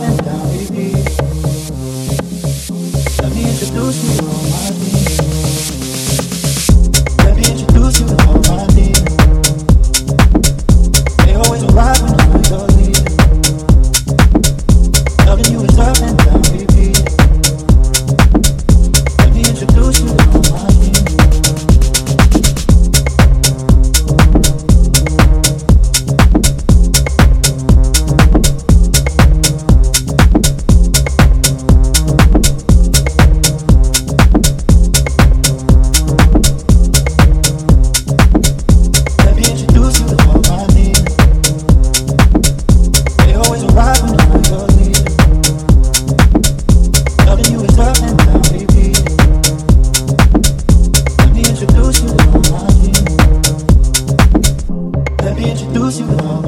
Let me introduce you to my beat. Let me introduce you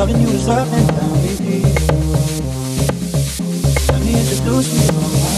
Loving you is loving now, baby. I need to do.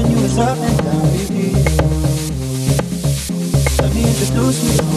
loving you is up and down, baby. Let me introduce you